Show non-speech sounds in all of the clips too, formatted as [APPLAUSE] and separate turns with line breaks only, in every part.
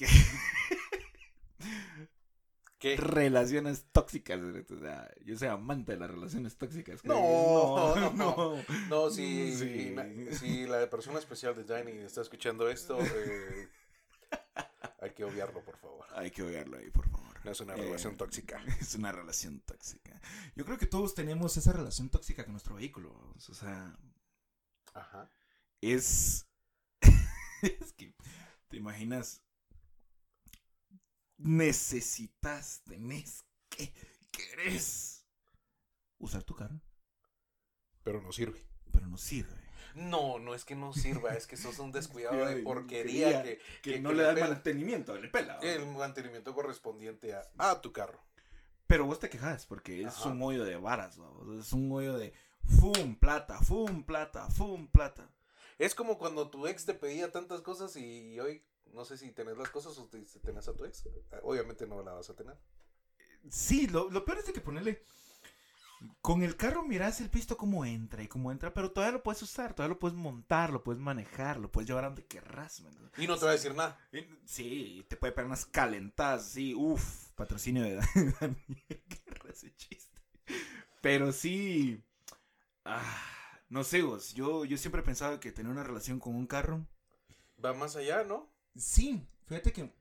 Que. [LAUGHS]
¿Qué?
Relaciones tóxicas. O sea, yo soy amante de las relaciones tóxicas.
No, no, no. No,
Sí.
si, na- si la persona especial de Dani está escuchando esto, [LAUGHS] eh, hay que obviarlo, por favor.
Hay que oírlo ahí, por favor.
No es una
Eh,
relación tóxica. [LAUGHS]
Es una relación tóxica. Yo creo que todos tenemos esa relación tóxica con nuestro vehículo. O sea,
Ajá.
es. es que, ¿te imaginas? Necesitas, tenés que, querés usar tu carro,
Pero no sirve.
pero no sirve.
No, no es que no sirva, es que sos un descuidado de [LAUGHS] porquería que,
Que,
que-
no
que
le da el
pela.
mantenimiento, le pela.
el mantenimiento correspondiente a, a tu carro.
Pero vos te quejas porque es un hoyo de varas, ¿va? es un hoyo de fum, plata, fum, plata, fum, plata.
Es como cuando tu ex te pedía tantas cosas y hoy no sé si tenés las cosas o si tenés a tu ex. Obviamente no la vas a tener.
Sí, lo, lo peor es de que ponerle. Con el carro miras el pisto cómo entra y cómo entra, pero todavía lo puedes usar, todavía lo puedes montar, lo puees manejar, lo puedes llevar a donde querrás.
Y no te va a decir nada.
Sí, te puede pegar unas calentadas, sí, uff, patrocinio de [LAUGHS] Daniel Guerra ese chiste. Pero sí, ah, no sé vos, yo, yo siempre he pensado que tener una relación con un carro,
Va más allá, ¿no?
Sí, fíjate que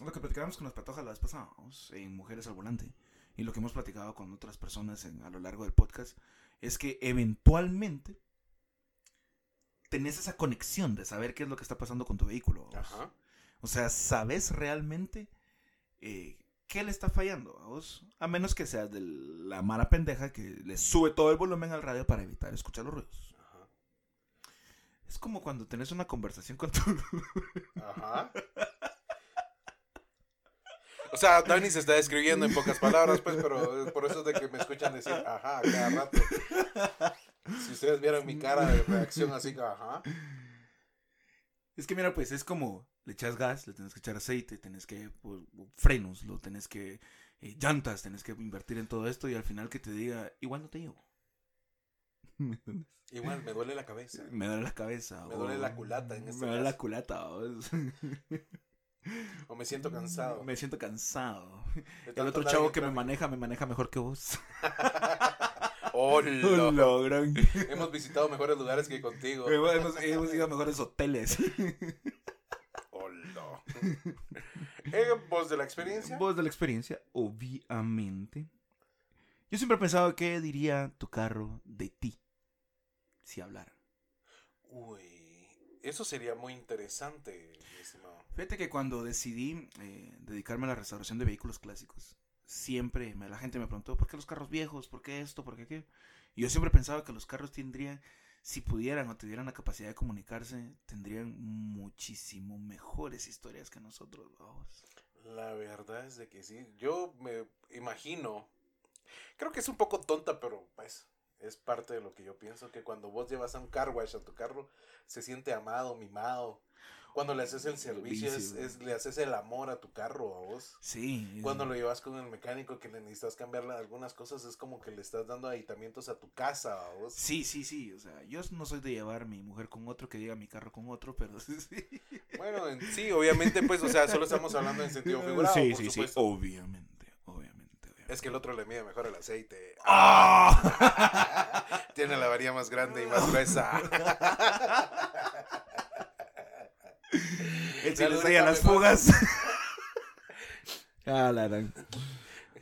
lo que platicábamos con las patojas la vez pasada, en Mujeres al Volante, y lo que hemos platicado con otras personas en- a lo largo del podcast, es que eventualmente tenés esa conexión de saber qué es lo que está pasando con tu vehículo.
Ajá.
O sea, ¿sabes realmente eh, qué le está fallando a vos? A menos que seas de la mala pendeja que le sube todo el volumen al radio para evitar escuchar los ruidos. Es como cuando tenés una conversación con tu... [LAUGHS]
Ajá. O sea, Dani se está describiendo en pocas palabras, pues, pero por eso es de que me escuchan decir ajá a cada rato. Si ustedes vieran mi cara de reacción así, ajá.
Es que mira, pues es como le echas gas, le tenés que echar aceite, tenés que pues, frenos, lo tenés que eh, llantas, tenés que invertir en todo esto y al final que te diga, igual no te llevo. [LAUGHS] ¿Me entiendes?
Igual, me duele la cabeza.
Me duele la cabeza.
Me
o-
duele la culata en este
Me duele la culata. vos.
O me siento cansado.
Me siento cansado. El otro chavo que me maneja, me maneja mejor que vos. [LAUGHS] [LAUGHS]
Hola.
Hola, gran.
Hemos visitado mejores lugares que contigo.
hemos, hemos ido a mejores hoteles.
Hola. Eh, ¿Voz de la experiencia?
Vos de la experiencia, obviamente. Yo siempre he pensado qué diría tu carro de ti si hablara.
Uy, eso sería muy interesante, estimado.
Fíjate que cuando decidí eh, dedicarme a la restauración de vehículos clásicos, siempre me- la gente me preguntó, ¿por qué los carros viejos? ¿Por qué esto? ¿Por qué aquello? Y yo siempre pensaba que los carros tendrían, si pudieran o tuvieran la capacidad de comunicarse, tendrían muchísimo mejores historias que nosotros, vamos.
La verdad es de que sí. Yo me imagino. Creo que es un poco tonta, pero pues es parte de lo que yo pienso. Que cuando vos llevas a un car wash a tu carro, se siente amado, mimado. Cuando le haces el servicio, es, es- le haces el amor a tu carro a vos.
Sí.
Cuando lo llevas con el mecánico que le necesitas cambiarle algunas cosas, es como que le estás dando aditamientos a tu casa a vos.
Sí, sí, sí. O sea, yo no soy de llevar mi mujer con otro que diga mi carro con otro, pero [LAUGHS] sí.
Bueno, en- sí, obviamente, pues, o sea, solo estamos hablando en sentido [LAUGHS] figurado,
sí,
por
sí,
supuesto.
Obviamente, obviamente.
Es que el otro le mide mejor el aceite.
¡Ah! [LAUGHS]
Tiene la varilla más grande y más gruesa. [LAUGHS]
Sí
La
le
lubrica
sella las fugas. [LAUGHS] ah, la gran.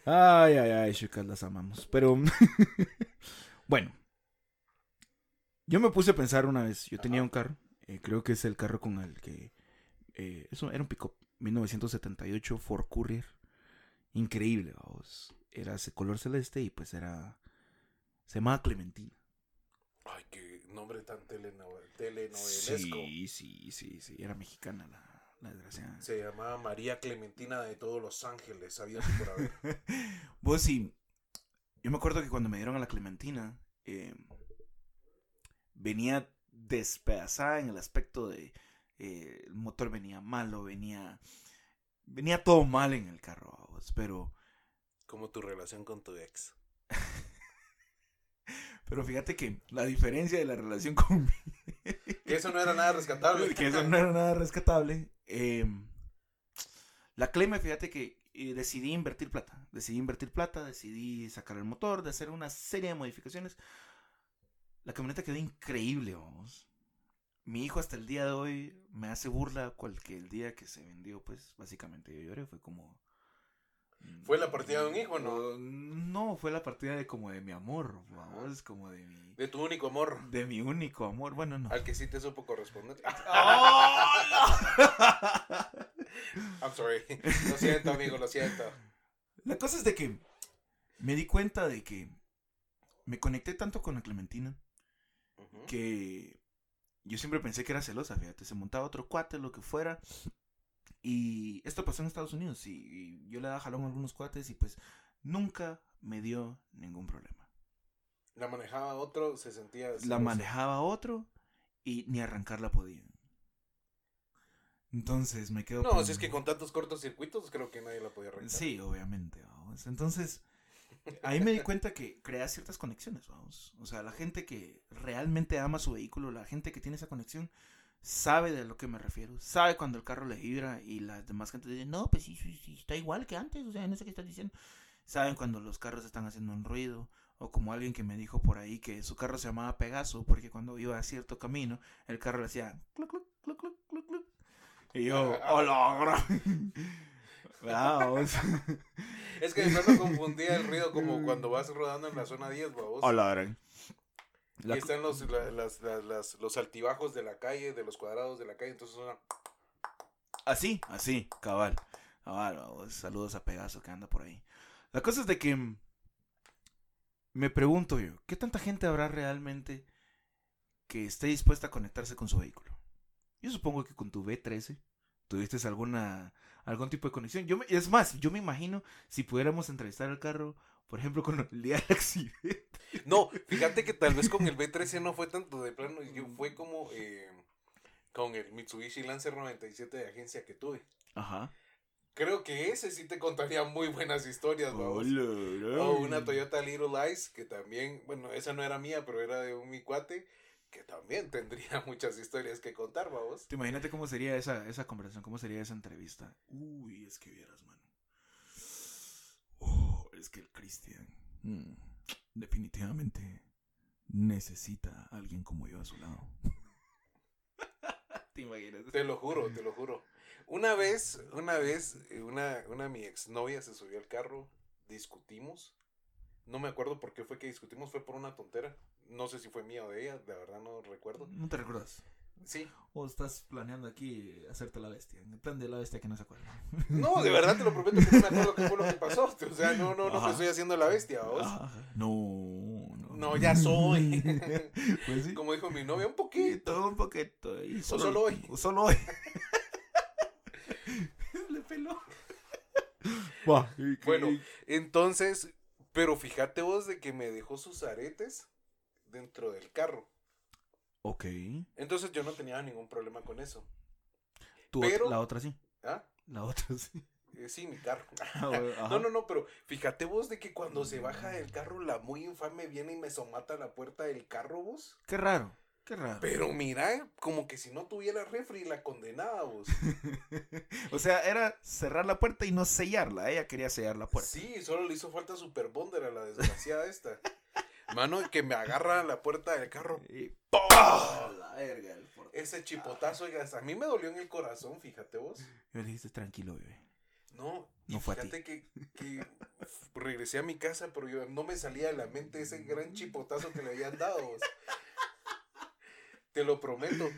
Ay, ay, ay, chicas, las amamos. Pero, bueno. Yo me puse a pensar una vez, yo tenía un carro, eh, creo que es el carro con el que... eh, eso era un pick-up, 1978 Ford Courier. Increíble, vamos. Era ese color celeste y pues era... Se llamaba Clementina.
Ay, qué nombre tan teleno telenovelesco.
Sí, sí, sí, sí. Era mexicana la, la desgraciada.
Se llamaba María Clementina de todos los ángeles, sabía por haber. [LAUGHS]
Vos sí. Yo me acuerdo que cuando me dieron a la Clementina, eh, venía despedazada en el aspecto de eh, el motor venía malo, venía venía todo mal en el carro, vos, pero
Como tu relación con tu ex. [LAUGHS]
pero fíjate que la diferencia de la relación [LAUGHS] con
Que eso no era nada rescatable. [LAUGHS]
que eso no era nada rescatable, eh, La Claymore, fíjate que eh, decidí invertir plata. Decidí invertir plata, decidí sacar el motor, de hacer una serie de modificaciones. La camioneta quedó increíble, vamos. Mi hijo hasta el día de hoy me hace burla cualquier día que se vendió, pues básicamente yo lloré, fue como...
¿Fue la partida de un hijo, no?
No, fue la partida de como de mi amor, vamos, como de mi...
De tu único amor.
De mi único amor, bueno, no.
Al que sí te supo corresponder. [LAUGHS] [LAUGHS] I'm sorry. Lo siento, amigo, lo siento.
La cosa es de que me di cuenta de que me conecté tanto con la Clementina que yo siempre pensé que era celosa, fíjate, se montaba otro cuate, lo que fuera. Y esto pasó en Estados Unidos y, y yo le daba jalón a algunos cuates y pues nunca me dio ningún problema.
La manejaba otro, se sentía.
La
celosa.
manejaba otro y ni arrancarla podía. Entonces me quedo...
No, si es que con tantos cortocircuitos creo que nadie la podía arrancar.
Sí, obviamente, vamos. Entonces, ahí me di cuenta que crea ciertas conexiones, vamos. O sea, la gente que realmente ama su vehículo, la gente que tiene esa conexión, sabe de lo que me refiero. Sabe cuando el carro le vibra y las demás gente dice, no, pues sí, sí, sí, está igual que antes, o sea, no sé qué estás diciendo. Saben cuando los carros están haciendo un ruido. O como alguien que me dijo por ahí que su carro se llamaba Pegaso porque cuando iba a cierto camino, el carro le hacía cluc, cluc, cluc, cluc, cluc, cluc. Y yo, hola, gran". [LAUGHS] Vamos. [LAUGHS]
Es que de pronto confundía el ruido como cuando vas rodando en la zona 10, babos.
Hola, gran.
Y
La-
están los, la- las, las- las- los altibajos de la calle, de los cuadrados de la calle, entonces suena...
Así, así, cabal. Cabal, saludos a Pegaso que anda por ahí. La cosa es de que mm, me pregunto yo, ¿qué tanta gente habrá realmente que esté dispuesta a conectarse con su vehículo? Yo supongo que con tu B13 tuviste alguna algún tipo de conexión. Yo me- es más, yo me imagino si pudiéramos entrevistar el carro, por ejemplo, con el día del accidente.
No, fíjate que tal vez con el B13 no fue tanto de plano, yo fue como eh, con el Mitsubishi Lancer 97 de agencia que tuve.
Ajá.
Creo que ese sí te contaría muy buenas historias, babos.
Hola,
O una Toyota Little Ice, que también, bueno, esa no era mía, pero era de un mi cuate, que también tendría [LAUGHS] muchas historias que contar, vamos.
Te imagínate cómo sería esa, esa conversación, cómo sería esa entrevista. Uy, es que vieras, mano. Oh, es que el Cristian mm, definitivamente necesita a alguien como yo a su lado. [LAUGHS] ¿Te imaginas?
Te lo juro, te lo juro. Una vez, una vez, eh, una, una mi exnovia se subió al carro, discutimos. No me acuerdo por qué fue que discutimos, fue por una tontera. No sé si fue mía o de ella, la verdad no recuerdo.
¿No te recuerdas?
Sí.
¿O estás planeando aquí hacerte la bestia? En el plan de la bestia que no se acuerda. [LAUGHS]
No, de verdad te lo prometo que no me acuerdo qué fue lo que pasó. O sea, no, no, no
Ajá.
me estoy haciendo la bestia, ¿vos?
No, no.
No, ya soy. [LAUGHS]
pues sí.
Como dijo mi novia, un poquito.
Un poquito. Y solo,
solo hoy.
o Solo hoy. [LAUGHS] Le peló. Y que-
Bueno, entonces, pero fíjate vos de que me dejó sus aretes dentro del carro.
Ok.
Entonces yo no tenía ningún problema con eso.
Tú,
Pero-
la otra sí.
¿Ah?
La otra sí.
Eh, sí, mi carro. [LAUGHS]
Ah. [LAUGHS]
No, no, no, pero fíjate vos de que cuando se baja del carro, la muy infame viene y me somata la puerta del carro, vos.
Qué raro. Qué raro.
Pero mira, como que si no tuviera refri, la condenaba, vos. [LAUGHS]
o sea, era cerrar la puerta y no sellarla. Ella quería sellar la puerta.
Sí, solo le hizo falta Super Bonder a la desgraciada esta. [LAUGHS] Mano, que me agarra la puerta del carro.
Y
¡pum!
la verga. el.
Ese chipotazo, oiga, a mí me dolió en el corazón, fíjate vos.
Yo le dijiste, tranquilo, bebé.
No,
No fue a ti.
fíjate que, que regresé a mi casa, pero yo no me salía de la mente ese gran chipotazo que le habían dado. vos. Te lo prometo.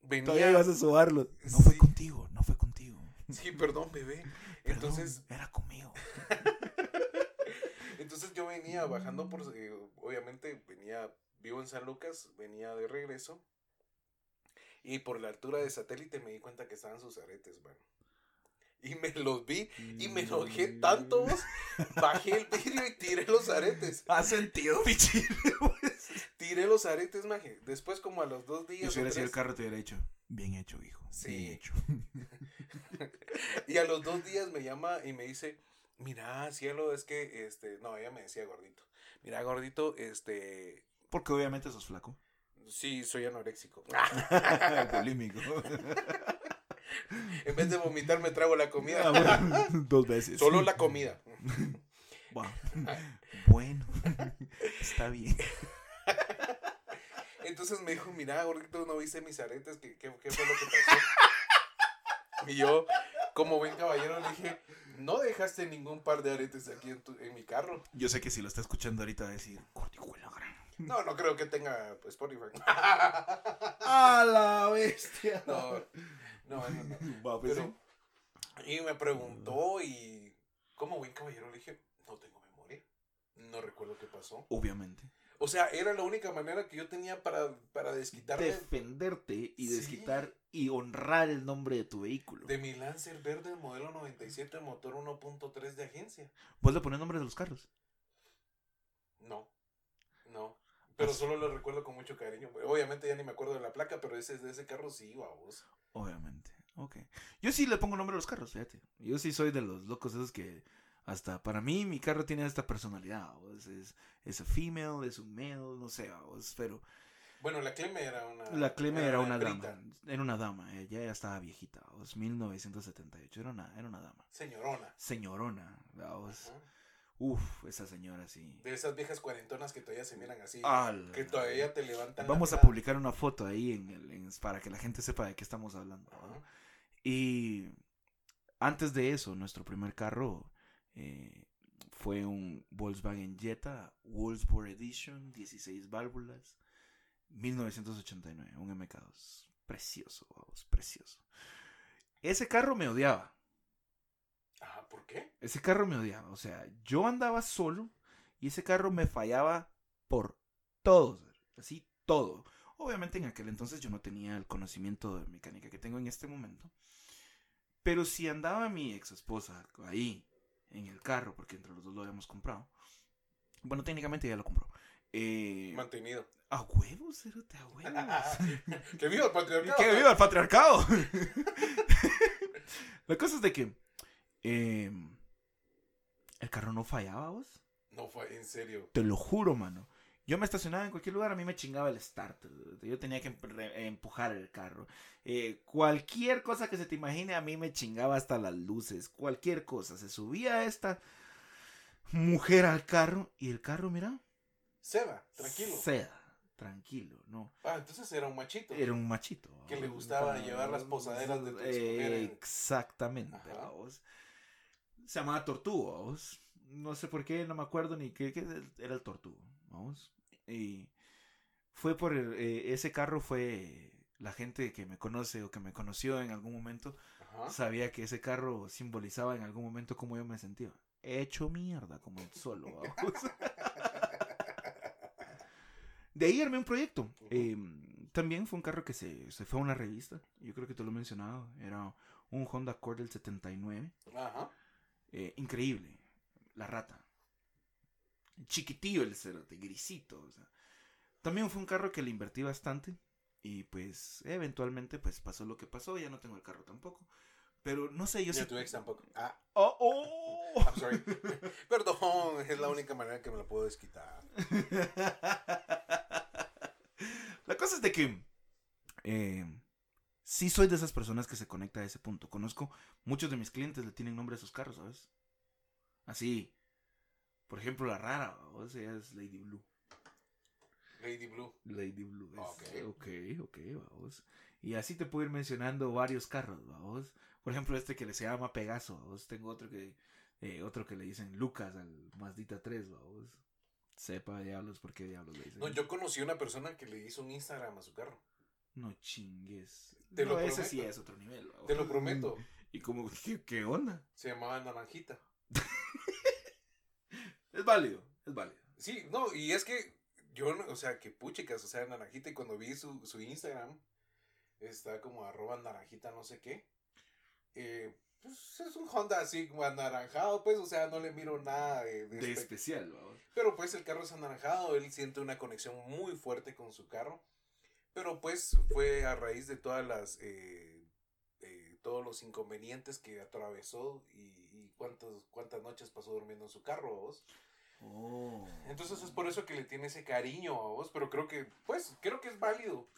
Todavía
Venía.
ibas a sobarlo. No fue contigo, no fue contigo.
Sí, perdón, bebé.
Perdón,
Entonces,
Era conmigo. [LAUGHS]
entonces yo venía bajando por. eh, obviamente, venía. Vivo en San Lucas, venía de regreso. Y por la altura de satélite me di cuenta que estaban sus aretes, mano. Y me los vi y me enojé tanto, vos, bajé el vidrio y tiré los aretes. [LAUGHS]
Ha sentido, mi chile, pues. [LAUGHS]
Tiré los aretes, maje. Después, como a los dos días.
si
o
hubiera sido el carro, te hubiera hecho. Bien hecho, hijo.
Sí.
Bien hecho. [LAUGHS]
y a los dos días me llama y me dice: Mira, cielo, es que. este No, ella me decía gordito. Mira, gordito, este.
Porque obviamente sos flaco.
Sí, soy anoréxico. [LAUGHS] [LAUGHS]
Bulímico.
En vez de vomitar me trago la comida.
Ah, bueno, dos veces.
Solo la comida.
Bueno, está bien.
Entonces me dijo, mira, gordito, no viste mis aretes, ¿qué, qué, qué fue lo que pasó? Y yo, como buen caballero, le dije, no dejaste ningún par de aretes aquí en, tu- en mi carro.
Yo sé que si lo está escuchando ahorita va a decir, "Cortijuela, gran".
No, no creo que tenga pues, Spotify. [LAUGHS]
¡A la bestia!
No, no, no, no.
Va, pues,
Pero, y me preguntó y, como buen caballero, le dije, no tengo memoria. No recuerdo qué pasó.
Obviamente.
O sea, era la única manera que yo tenía para, para desquitarme
Defenderte y
Sí.
desquitar y honrar el nombre de tu vehículo.
de mi Lancer verde modelo 97 motor 1.3 de agencia.
¿Vos le pones nombre de los carros?
No, no. Pero
Así-
solo lo recuerdo con mucho cariño. Obviamente ya ni me acuerdo de la placa, pero ese de ese carro sí, vamos.
Obviamente. Ok. Yo sí le pongo nombre a los carros, fíjate. Yo sí soy de los locos esos que hasta para mí mi carro tiene esta personalidad. ¿vos? Es, es a female, es un male, no sé, ¿vos? pero
Bueno, la Cleme era una.
la Cleme era una dama. Era una dama, ella ya estaba viejita, ¿vos? 1978, era una, era una dama.
Señorona.
Señorona, ¿vos? Uf, esa señora sí.
De esas viejas cuarentonas que todavía se miran así.
Ala.
que todavía te levantan.
Vamos a publicar una foto ahí en el, en- para que la gente sepa de qué estamos hablando. Y antes de eso, nuestro primer carro eh, fue un Volkswagen Jetta Wolfsburg Edition, 16 válvulas, 1989, un MK2. Precioso, vamos, precioso. Ese carro me odiaba.
Ajá, ¿por qué?
Ese carro me odiaba. O sea, yo andaba solo y ese carro me fallaba por todo. Así, todo. Obviamente en aquel entonces yo no tenía el conocimiento de mecánica que tengo en este momento. Pero si andaba mi ex esposa ahí, en el carro, porque entre los dos lo habíamos comprado. Bueno, técnicamente ya lo compró. Eh,
Mantenido.
a huevos, cerote, a huevos. [LAUGHS]
que viva el patriarcado.
¡Que viva el patriarcado! [LAUGHS] La cosa es de que eh, el carro no fallaba, vos.
No fue en serio.
Te lo juro, mano. Yo me estacionaba en cualquier lugar, a mí me chingaba el starter. Yo tenía que empujar el carro. Eh, cualquier cosa que se te imagine, a mí me chingaba hasta las luces. Cualquier cosa. Se subía esta mujer al carro y el carro, mira.
Seba, tranquilo.
Seda. Tranquilo, ¿no?
Ah, entonces era un machito.
Era un machito.
Que le gustaba
Para-
llevar las posaderas de mujeres.
Exactamente. Se llamaba Tortugo. No sé por qué, no me acuerdo ni qué, qué era el Tortugo, ¿vamos? Y fue por el- eh, ese carro fue la gente que me conoce o que me conoció en algún momento
Ajá.
sabía que ese carro simbolizaba en algún momento cómo yo me sentía. Hecho mierda, como el solo, [LAUGHS] ¿vamos? De ahí armé un proyecto. Eh, también fue un carro que se, se fue a una revista. Yo creo que te lo he mencionado. Era un Honda Accord del 79.
Ajá.
Eh, increíble. La rata. Chiquitillo el cerote, grisito. o sea. También fue un carro que le invertí bastante. Y pues eventualmente pues pasó lo que pasó. Ya no tengo el carro tampoco. Pero no sé, yo
a tu ex tampoco. Ah,
Oh, oh.
I'm sorry. [LAUGHS] Perdón, es la única manera que me la puedo desquitar. [LAUGHS]
La cosa es de que eh, sí soy de esas personas que se conecta a ese punto. Conozco muchos de mis clientes le tienen nombre a sus carros, ¿sabes? Así, por ejemplo, la rara, o sea, es Lady Blue.
Lady Blue.
Lady Blue. es-
Ok.
ok, ok, vamos. Y así te puedo ir mencionando varios carros, vamos. Por ejemplo, este que le se llama Pegaso, vamos. Tengo otro que eh, otro que le dicen Lucas al Mazdita 3, vamos. Sepa diablos por qué diablos le dicen.
No, yo conocí a una persona que le hizo un Instagram a su carro.
No chingues.
Te
no,
lo
ese
prometo.
sí es otro nivel.
Te lo prometo. [LAUGHS]
Y como, ¿qué, qué onda?
Se llamaba Naranjita.
Válido, es válido.
Sí, no, y es que yo, no- o sea, que puchicas, o sea, Naranjita, y cuando vi su, su Instagram, está como arroba naranjita no sé qué. Eh, pues es un Honda así como anaranjado, pues, o sea, no le miro nada de, de
De
espe-
especial, vamos.
Pero pues el carro es anaranjado, él siente una conexión muy fuerte con su carro. Pero pues fue a raíz de todas las, eh, eh, todos los inconvenientes que atravesó y, y cuántas, cuántas noches pasó durmiendo en su carro, vos.
Oh.
Entonces es por eso que le tiene ese cariño a vos, pero creo que, pues, creo que es válido.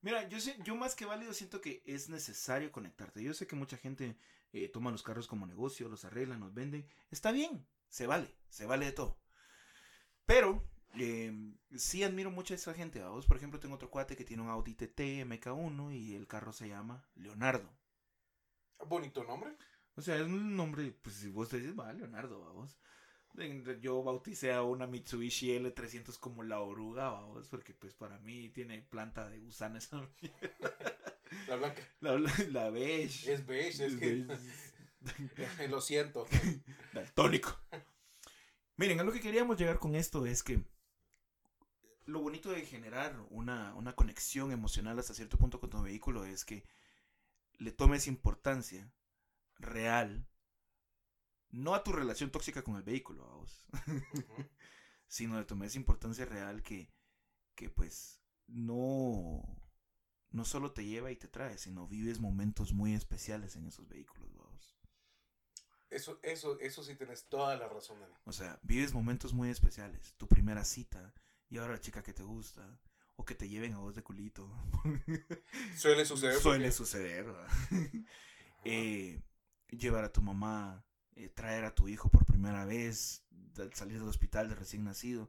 Mira, yo, sé, yo más que válido siento que es necesario conectarte. Yo sé que mucha gente eh, toma los carros como negocio, los arreglan, los venden. Está bien, se vale, se vale de todo. Pero eh, sí admiro mucho a esa gente. Vos, por ejemplo, tengo otro cuate que tiene un Audi TT MK1 y el carro se llama Leonardo.
Bonito nombre.
O sea, es un nombre, pues si vos te dices, va, Leonardo, vamos. Yo bauticé a una Mitsubishi L300 como la oruga, vamos, porque pues para mí tiene planta de gusana esa
La blanca.
La, la beige.
Es beige, es, que... [LAUGHS] Lo siento. [LAUGHS]
Daltónico. Miren, a lo que queríamos llegar con esto es que lo bonito de generar una, una conexión emocional hasta cierto punto con tu vehículo es que le tomes importancia real no a tu relación tóxica con el vehículo, vamos, [LAUGHS] sino de tomar esa importancia real que, que pues no, no solo te lleva y te trae, sino vives momentos muy especiales en esos vehículos, vamos.
Eso, eso, eso sí tienes toda la razón, Dani.
O sea, vives momentos muy especiales. Tu primera cita, y ahora la chica que te gusta, o que te lleven a vos de culito.
Suele suceder. [LAUGHS]
Suele suceder. [LAUGHS] eh, llevar a tu mamá eh, traer a tu hijo por primera vez, salir del hospital de recién nacido.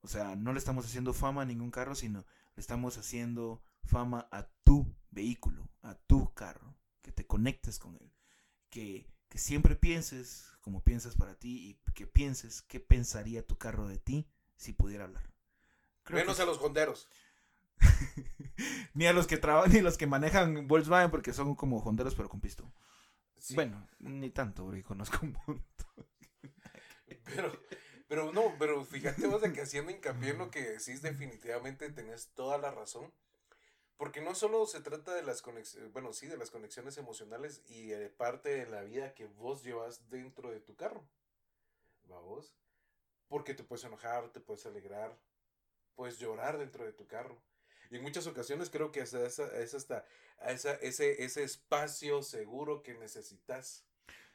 O sea, no le estamos haciendo fama a ningún carro, sino le estamos haciendo fama a tu vehículo, a tu carro, que te conectes con él, que, que siempre pienses como piensas para ti y que pienses qué pensaría tu carro de ti si pudiera hablar.
Menos a los honderos. [LAUGHS]
ni a los que trabajan, ni los que manejan Volkswagen porque son como honderos pero con pisto. Bueno, ni tanto, porque conozco un montón.
Pero, pero no, pero fíjate vos de que haciendo hincapié en lo que decís, definitivamente tenés toda la razón. Porque no solo se trata de las conexiones, bueno, sí, de las conexiones emocionales y de parte de la vida que vos llevas dentro de tu carro. ¿Va vos? Porque te puedes enojar, te puedes alegrar, puedes llorar dentro de tu carro. Y en muchas ocasiones creo que es, es hasta esa, ese, ese espacio seguro que necesitas.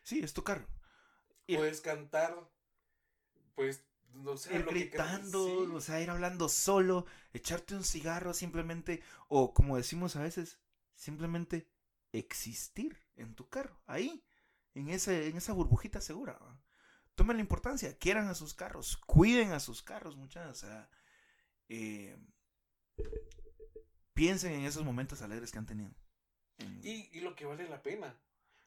Sí, es tu carro.
Puedes cantar, pues, no sé.
Ir gritando, o sea, ir hablando solo, echarte un cigarro simplemente, o como decimos a veces, simplemente existir en tu carro, ahí, en, ese, en esa burbujita segura. Tomen la importancia, quieran a sus carros, cuiden a sus carros, muchachos. O sea, eh, piensen en esos momentos alegres que han tenido.
Y, y lo que vale la pena.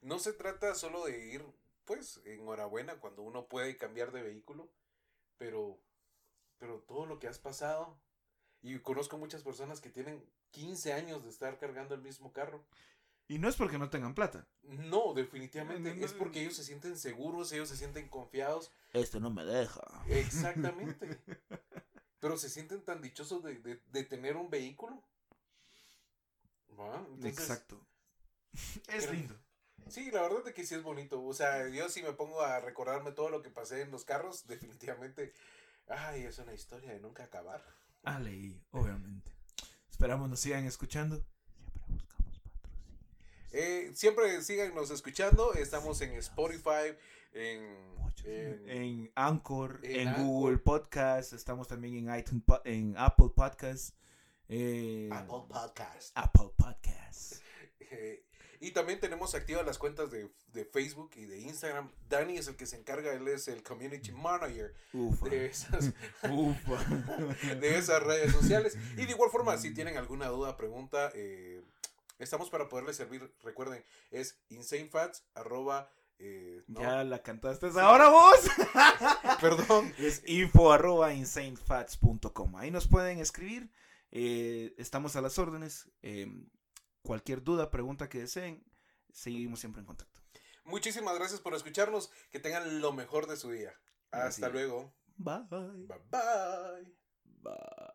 No se trata solo de ir, pues, enhorabuena cuando uno puede cambiar de vehículo, pero, pero todo lo que has pasado, y conozco muchas personas que tienen 15 años de estar cargando el mismo carro.
Y no es porque no tengan plata.
No, definitivamente. es porque ellos se sienten seguros, ellos se sienten confiados.
Esto no me deja.
Exactamente. Pero se sienten tan dichosos de, de, de tener un vehículo
Exacto. [LAUGHS] es lindo.
Sí, la verdad es que sí es bonito. O sea, yo si me pongo a recordarme todo lo que pasé en los carros, [LAUGHS] definitivamente, ay, es una historia de nunca acabar.
Ale, obviamente. Esperamos nos sigan escuchando. Siempre buscamos patrocinio.
Eh, siempre síganos escuchando. Estamos en Spotify, en,
en, Anchor, en, Google Podcast. Estamos también en iTunes, en Apple Podcast.
Eh, Apple Podcast.
Apple Podcast.
Eh, y también tenemos activas las cuentas de, de, Facebook y de Instagram. Dani es el que se encarga, él es el community manager de esas, [LAUGHS] [LAUGHS] de esas redes sociales. Y de igual forma, si tienen alguna duda, pregunta, eh, estamos para poderles servir. Recuerden, es insanefats arroba
eh, Ya la cantaste ahora vos. [LAUGHS]
Perdón.
Es info arroba insanefats.com. Ahí nos pueden escribir. Eh, estamos a las órdenes. Em, cualquier duda, pregunta que deseen, seguimos siempre en contacto.
Muchísimas gracias por escucharnos. Que tengan lo mejor de su día. Hasta luego.
Bye.
Bye bye.
Bye.